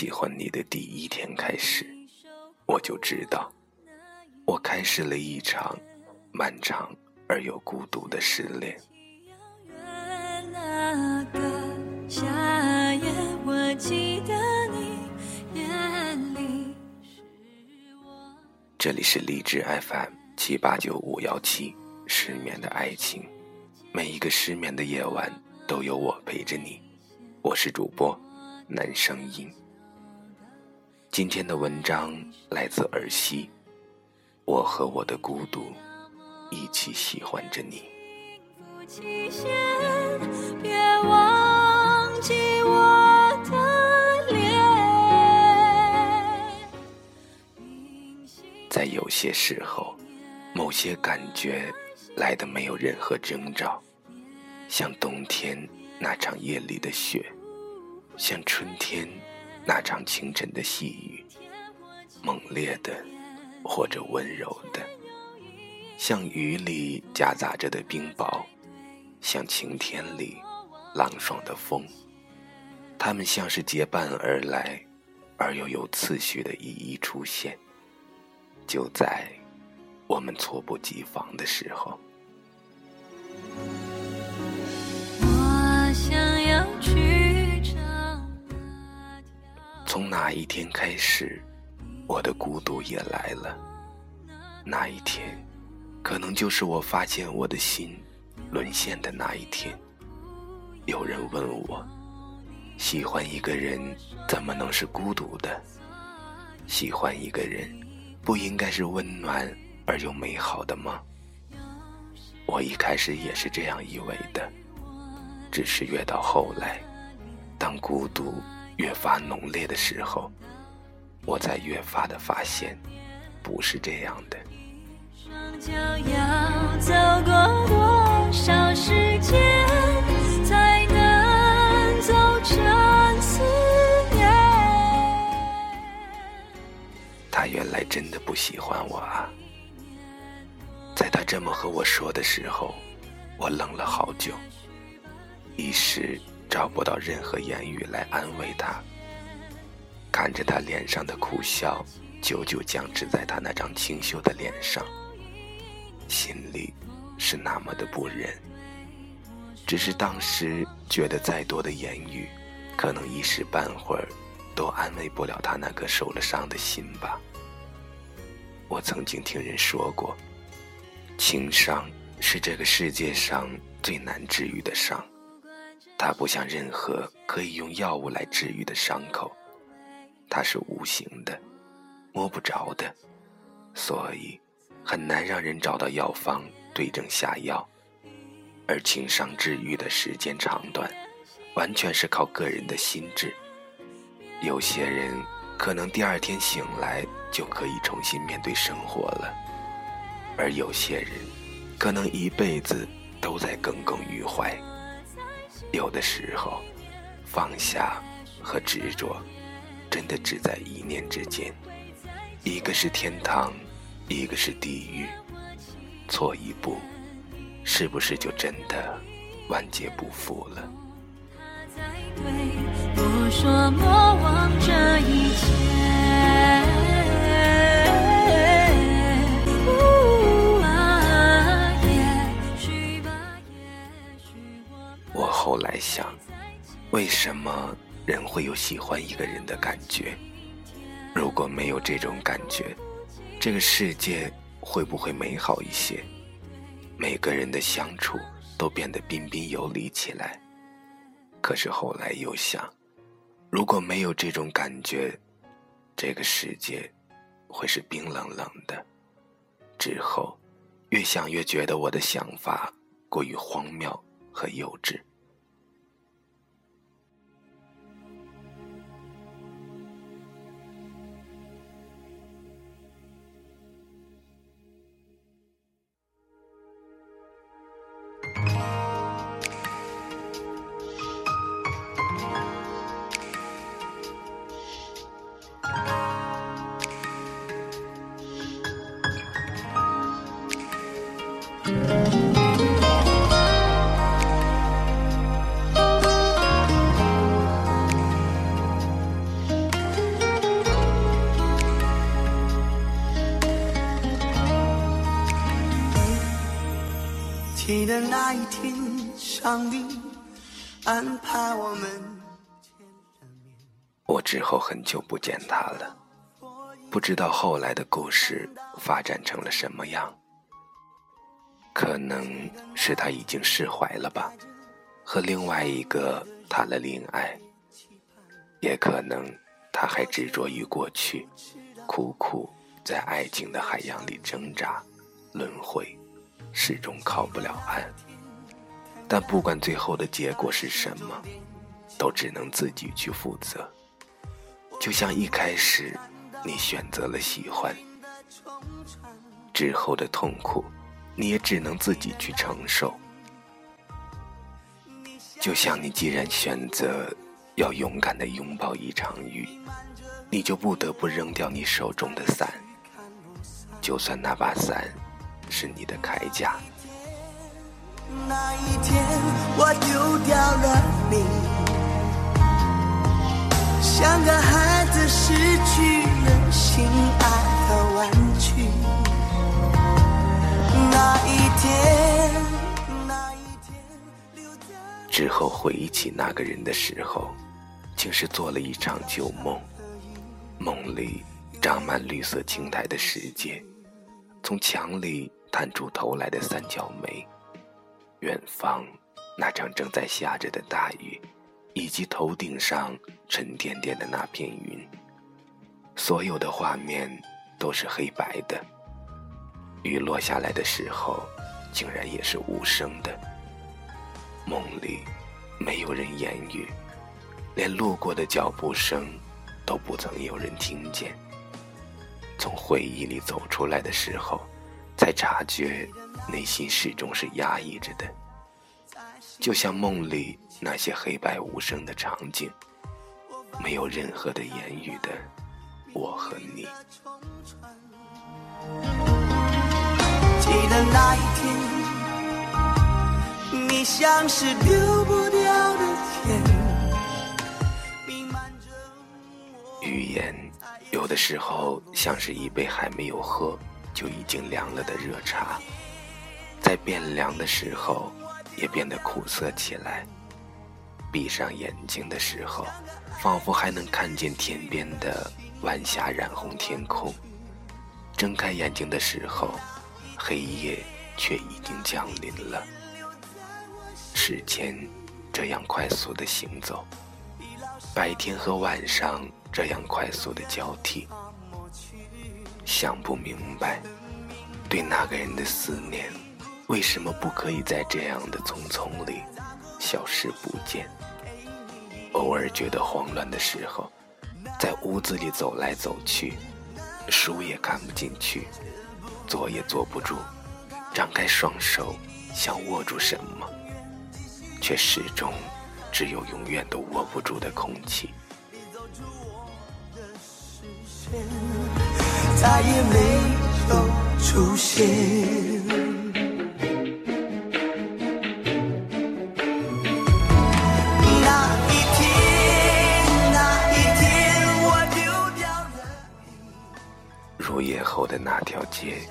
喜欢你的第一天开始，我就知道，我开始了一场漫长而又孤独的失恋。这里是荔枝 FM 七八九五幺七，失眠的爱情，每一个失眠的夜晚都有我陪着你。我是主播南声音。今天的文章来自儿戏，我和我的孤独一起喜欢着你。在有些时候，某些感觉来的没有任何征兆，像冬天那场夜里的雪，像春天。那场清晨的细雨，猛烈的，或者温柔的，像雨里夹杂着的冰雹，像晴天里朗爽的风。它们像是结伴而来，而又有次序的一一出现，就在我们猝不及防的时候。从哪一天开始，我的孤独也来了。那一天，可能就是我发现我的心沦陷的那一天。有人问我，喜欢一个人怎么能是孤独的？喜欢一个人，不应该是温暖而又美好的吗？我一开始也是这样以为的，只是越到后来，当孤独。越发浓烈的时候，我才越发的发现，不是这样的。他原来真的不喜欢我啊！在他这么和我说的时候，我愣了好久，一时。找不到任何言语来安慰他，看着他脸上的苦笑，久久僵持在他那张清秀的脸上，心里是那么的不忍。只是当时觉得再多的言语，可能一时半会儿都安慰不了他那颗受了伤的心吧。我曾经听人说过，情伤是这个世界上最难治愈的伤。它不像任何可以用药物来治愈的伤口，它是无形的，摸不着的，所以很难让人找到药方对症下药。而情伤治愈的时间长短，完全是靠个人的心智。有些人可能第二天醒来就可以重新面对生活了，而有些人可能一辈子都在耿耿于怀。有的时候，放下和执着，真的只在一念之间。一个是天堂，一个是地狱。错一步，是不是就真的万劫不复了？后来想，为什么人会有喜欢一个人的感觉？如果没有这种感觉，这个世界会不会美好一些？每个人的相处都变得彬彬有礼起来。可是后来又想，如果没有这种感觉，这个世界会是冰冷冷的。之后，越想越觉得我的想法过于荒谬和幼稚。Bye. 上帝安排我们我之后很久不见他了，不知道后来的故事发展成了什么样。可能是他已经释怀了吧，和另外一个谈了恋爱。也可能他还执着于过去，苦苦在爱情的海洋里挣扎、轮回。始终靠不了岸，但不管最后的结果是什么，都只能自己去负责。就像一开始，你选择了喜欢，之后的痛苦，你也只能自己去承受。就像你既然选择要勇敢的拥抱一场雨，你就不得不扔掉你手中的伞，就算那把伞。是你的铠甲。那一天我丢掉了你，像个孩子失去了心爱的玩具。那一天，那一天，之后回忆起那个人的时候，竟是做了一场旧梦，梦里长满绿色青苔的世界，从墙里。探出头来的三角梅，远方那场正在下着的大雨，以及头顶上沉甸甸的那片云，所有的画面都是黑白的。雨落下来的时候，竟然也是无声的。梦里没有人言语，连路过的脚步声都不曾有人听见。从回忆里走出来的时候。才察觉，内心始终是压抑着的，就像梦里那些黑白无声的场景，没有任何的言语的我和你。记得那一天，你像是丢不掉的天。语言有的时候像是一杯还没有喝。就已经凉了的热茶，在变凉的时候，也变得苦涩起来。闭上眼睛的时候，仿佛还能看见天边的晚霞染红天空；睁开眼睛的时候，黑夜却已经降临了。时间这样快速的行走，白天和晚上这样快速的交替。想不明白，对那个人的思念，为什么不可以在这样的匆匆里消失不见？偶尔觉得慌乱的时候，在屋子里走来走去，书也看不进去，坐也坐不住，张开双手想握住什么，却始终只有永远都握不住的空气。再也没有出现。入夜后的那条街，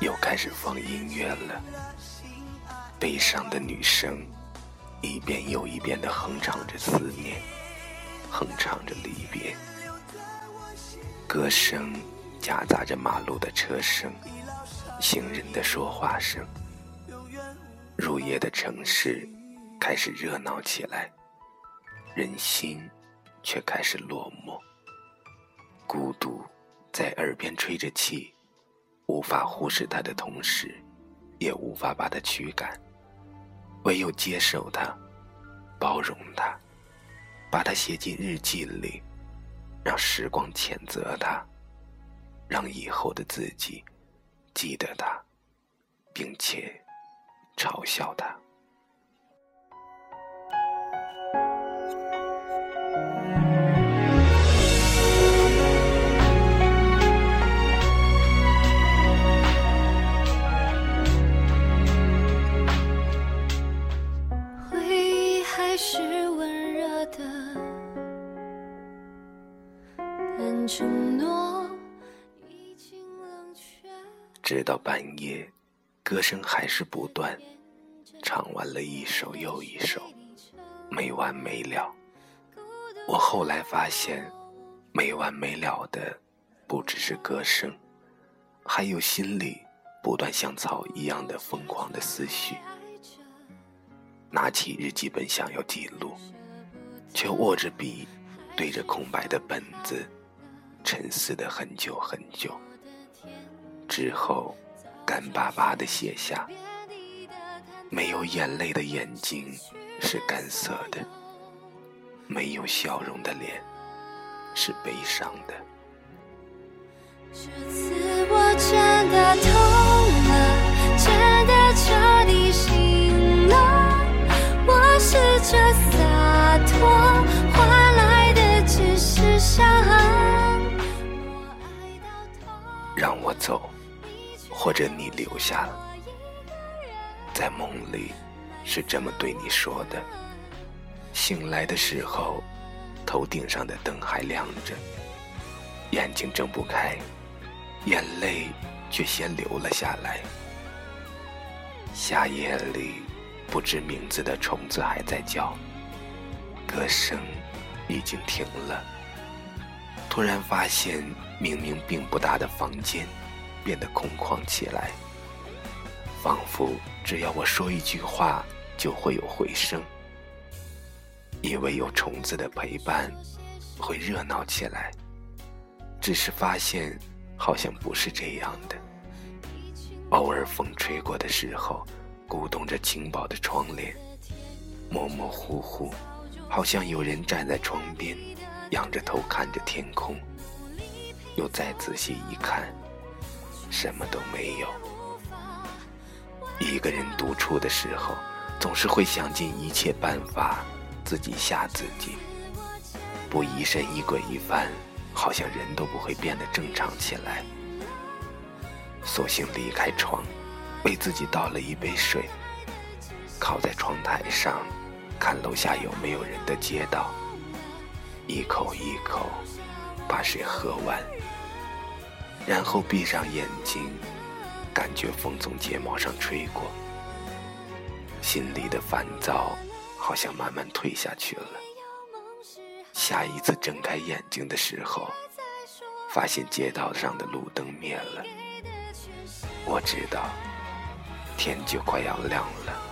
又开始放音乐了。悲伤的女声，一遍又一遍的哼唱着思念，哼唱着离别。歌声。夹杂着马路的车声，行人的说话声。入夜的城市开始热闹起来，人心却开始落寞。孤独在耳边吹着气，无法忽视它的同时，也无法把它驱赶，唯有接受它，包容它，把它写进日记里，让时光谴责它。让以后的自己记得他，并且嘲笑他。回忆还是温热的，但承诺。直到半夜，歌声还是不断，唱完了一首又一首，没完没了。我后来发现，没完没了的不只是歌声，还有心里不断像草一样的疯狂的思绪。拿起日记本想要记录，却握着笔，对着空白的本子，沉思了很久很久。之后，干巴巴的写下：没有眼泪的眼睛是干涩的，没有笑容的脸是悲伤的。这次我真的痛了，真的彻底醒了。我试着或者你留下了，在梦里是这么对你说的。醒来的时候，头顶上的灯还亮着，眼睛睁不开，眼泪却先流了下来。夏夜里，不知名字的虫子还在叫，歌声已经停了。突然发现，明明并不大的房间。变得空旷起来，仿佛只要我说一句话，就会有回声。以为有虫子的陪伴，会热闹起来，只是发现好像不是这样的。偶尔风吹过的时候，鼓动着轻薄的窗帘，模模糊糊，好像有人站在窗边，仰着头看着天空。又再仔细一看。什么都没有。一个人独处的时候，总是会想尽一切办法自己吓自己，不疑神疑鬼一番，好像人都不会变得正常起来。索性离开床，为自己倒了一杯水，靠在窗台上，看楼下有没有人的街道，一口一口把水喝完。然后闭上眼睛，感觉风从睫毛上吹过，心里的烦躁好像慢慢退下去了。下一次睁开眼睛的时候，发现街道上的路灯灭了。我知道，天就快要亮了，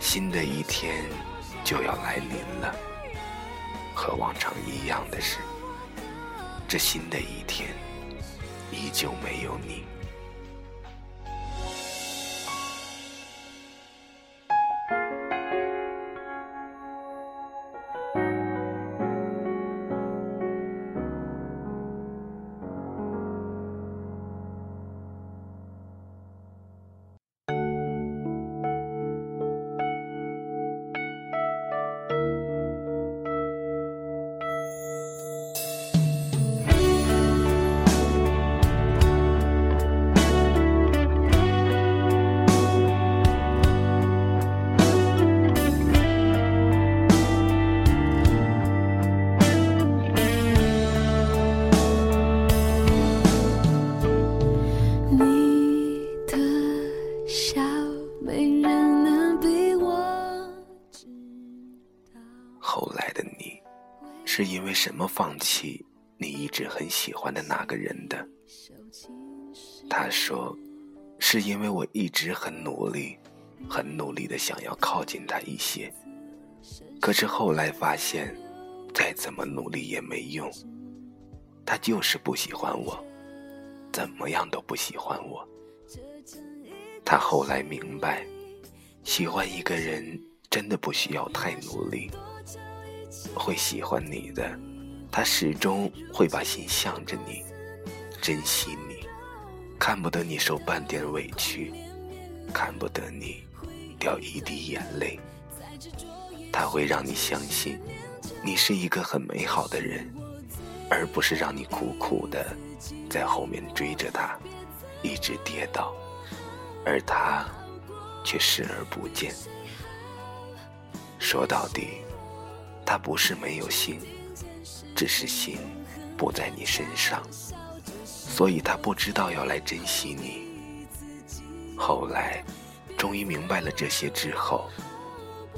新的一天就要来临了。和往常一样的是，这新的一天。依旧没有你。么放弃你一直很喜欢的那个人的？他说，是因为我一直很努力，很努力的想要靠近他一些，可是后来发现，再怎么努力也没用，他就是不喜欢我，怎么样都不喜欢我。他后来明白，喜欢一个人真的不需要太努力。会喜欢你的，他始终会把心向着你，珍惜你，看不得你受半点委屈，看不得你掉一滴眼泪。他会让你相信，你是一个很美好的人，而不是让你苦苦的在后面追着他，一直跌倒，而他却视而不见。说到底。他不是没有心，只是心不在你身上，所以他不知道要来珍惜你。后来，终于明白了这些之后，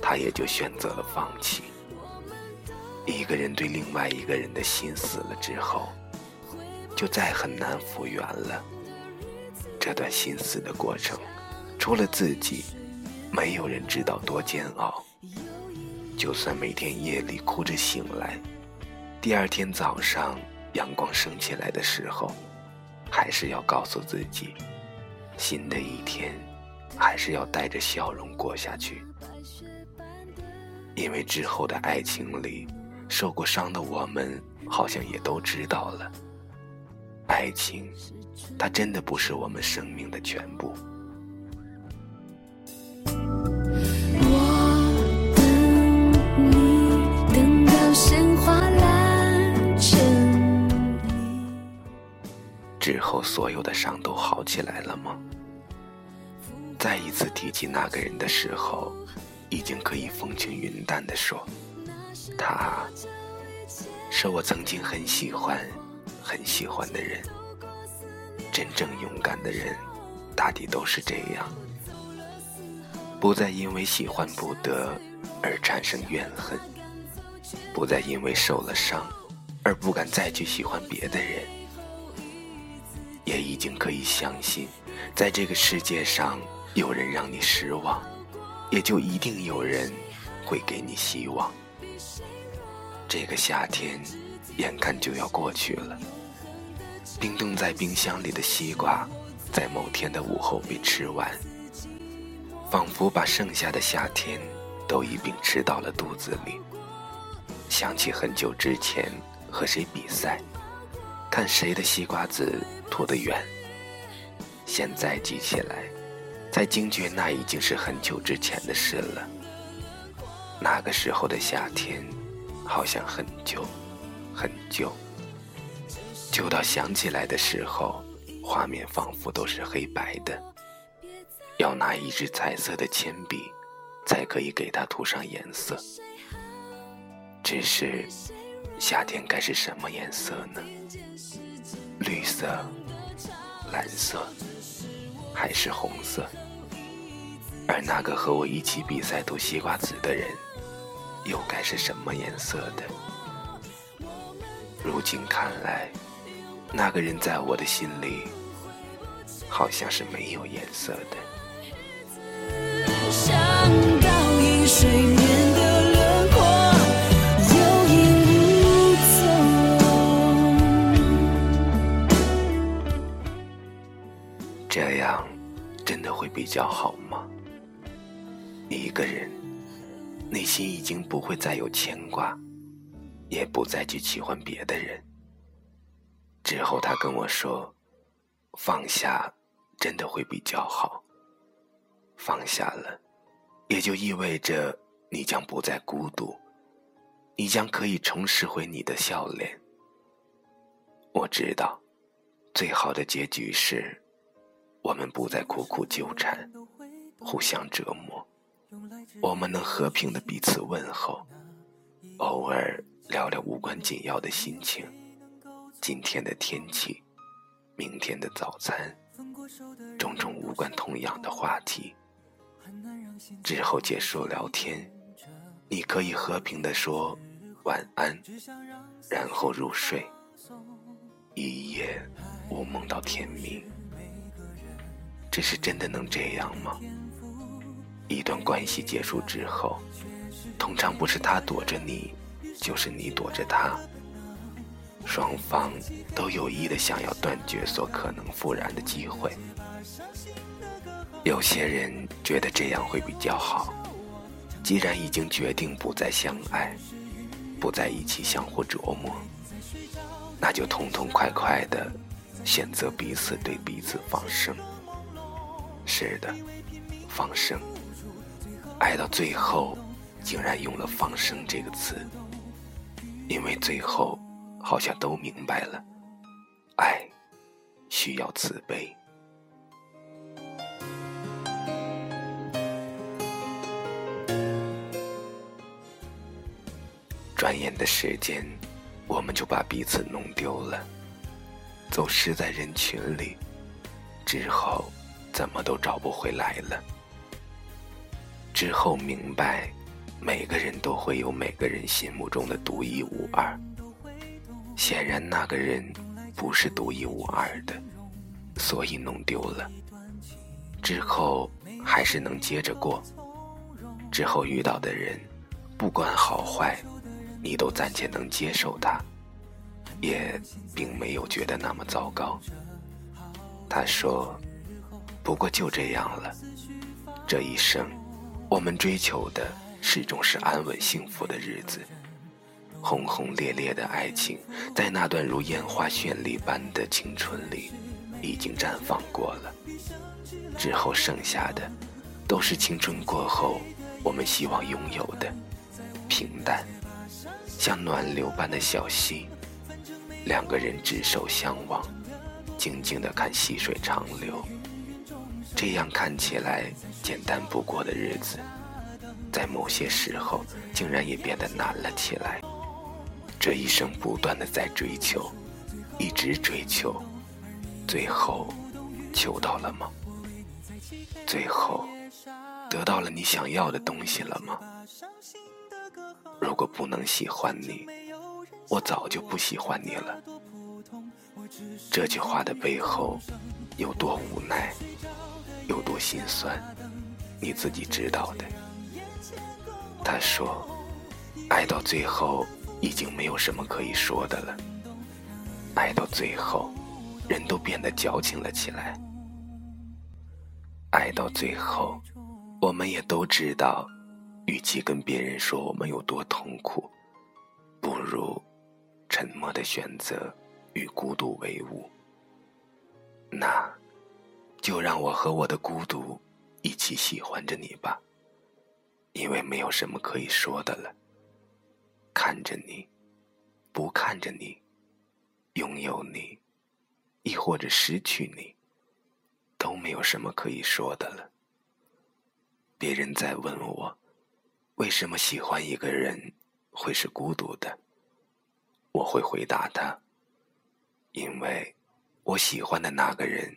他也就选择了放弃。一个人对另外一个人的心死了之后，就再很难复原了。这段心死的过程，除了自己，没有人知道多煎熬。就算每天夜里哭着醒来，第二天早上阳光升起来的时候，还是要告诉自己，新的一天，还是要带着笑容过下去。因为之后的爱情里。受过伤的我们，好像也都知道了，爱情，它真的不是我们生命的全部。之后，所有的伤都好起来了吗？再一次提起那个人的时候，已经可以风轻云淡的说。他是我曾经很喜欢、很喜欢的人。真正勇敢的人，大抵都是这样，不再因为喜欢不得而产生怨恨，不再因为受了伤而不敢再去喜欢别的人，经可以相信，在这个世界上有人让你失望，也就一定有人会给你希望。这个夏天，眼看就要过去了。冰冻在冰箱里的西瓜，在某天的午后被吃完，仿佛把剩下的夏天都一并吃到了肚子里。想起很久之前和谁比赛，看谁的西瓜子吐得远。现在记起来，才惊觉那已经是很久之前的事了。那个时候的夏天。好像很旧，很旧，旧到想起来的时候，画面仿佛都是黑白的。要拿一支彩色的铅笔，才可以给它涂上颜色。只是，夏天该是什么颜色呢？绿色、蓝色，还是红色？而那个和我一起比赛读西瓜籽的人。又该是什么颜色的？如今看来，那个人在我的心里，好像是没有颜色的。这比较好吗？一个人。内心已经不会再有牵挂，也不再去喜欢别的人。之后他跟我说：“放下，真的会比较好。放下了，也就意味着你将不再孤独，你将可以重拾回你的笑脸。我知道，最好的结局是，我们不再苦苦纠缠，互相折磨。”我们能和平的彼此问候，偶尔聊聊无关紧要的心情，今天的天气，明天的早餐，种种无关痛痒的话题。之后结束聊天，你可以和平的说晚安，然后入睡，一夜无梦到天明。这是真的能这样吗？一段关系结束之后，通常不是他躲着你，就是你躲着他。双方都有意的想要断绝所可能复燃的机会。有些人觉得这样会比较好，既然已经决定不再相爱，不在一起相互琢磨，那就痛痛快快的选择彼此对彼此放生。是的，放生。爱到最后，竟然用了“放生”这个词，因为最后好像都明白了，爱需要慈悲。转眼的时间，我们就把彼此弄丢了，走失在人群里，之后怎么都找不回来了。之后明白，每个人都会有每个人心目中的独一无二。显然，那个人不是独一无二的，所以弄丢了。之后还是能接着过。之后遇到的人，不管好坏，你都暂且能接受他，也并没有觉得那么糟糕。他说：“不过就这样了，这一生，我们追求的始终是安稳幸福的日子。轰轰烈烈的爱情，在那段如烟花绚丽般的青春里，已经绽放过了。之后剩下的，都是青春过后。”我们希望拥有的平淡，像暖流般的小溪，两个人执手相望，静静的看细水长流。这样看起来简单不过的日子，在某些时候竟然也变得难了起来。这一生不断的在追求，一直追求，最后求到了吗？最后。得到了你想要的东西了吗？如果不能喜欢你，我早就不喜欢你了。这句话的背后有多无奈，有多心酸，你自己知道的。他说，爱到最后已经没有什么可以说的了，爱到最后，人都变得矫情了起来，爱到最后。我们也都知道，与其跟别人说我们有多痛苦，不如沉默的选择与孤独为伍。那，就让我和我的孤独一起喜欢着你吧，因为没有什么可以说的了。看着你，不看着你，拥有你，亦或者失去你，都没有什么可以说的了。别人在问我，为什么喜欢一个人会是孤独的？我会回答他：因为我喜欢的那个人，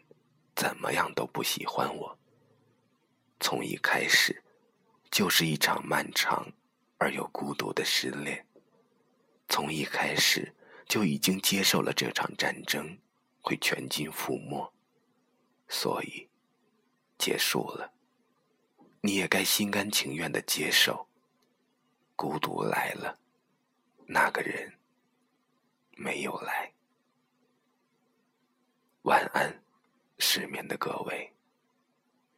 怎么样都不喜欢我。从一开始，就是一场漫长而又孤独的失恋。从一开始就已经接受了这场战争会全军覆没，所以结束了。你也该心甘情愿的接受，孤独来了，那个人没有来。晚安，失眠的各位。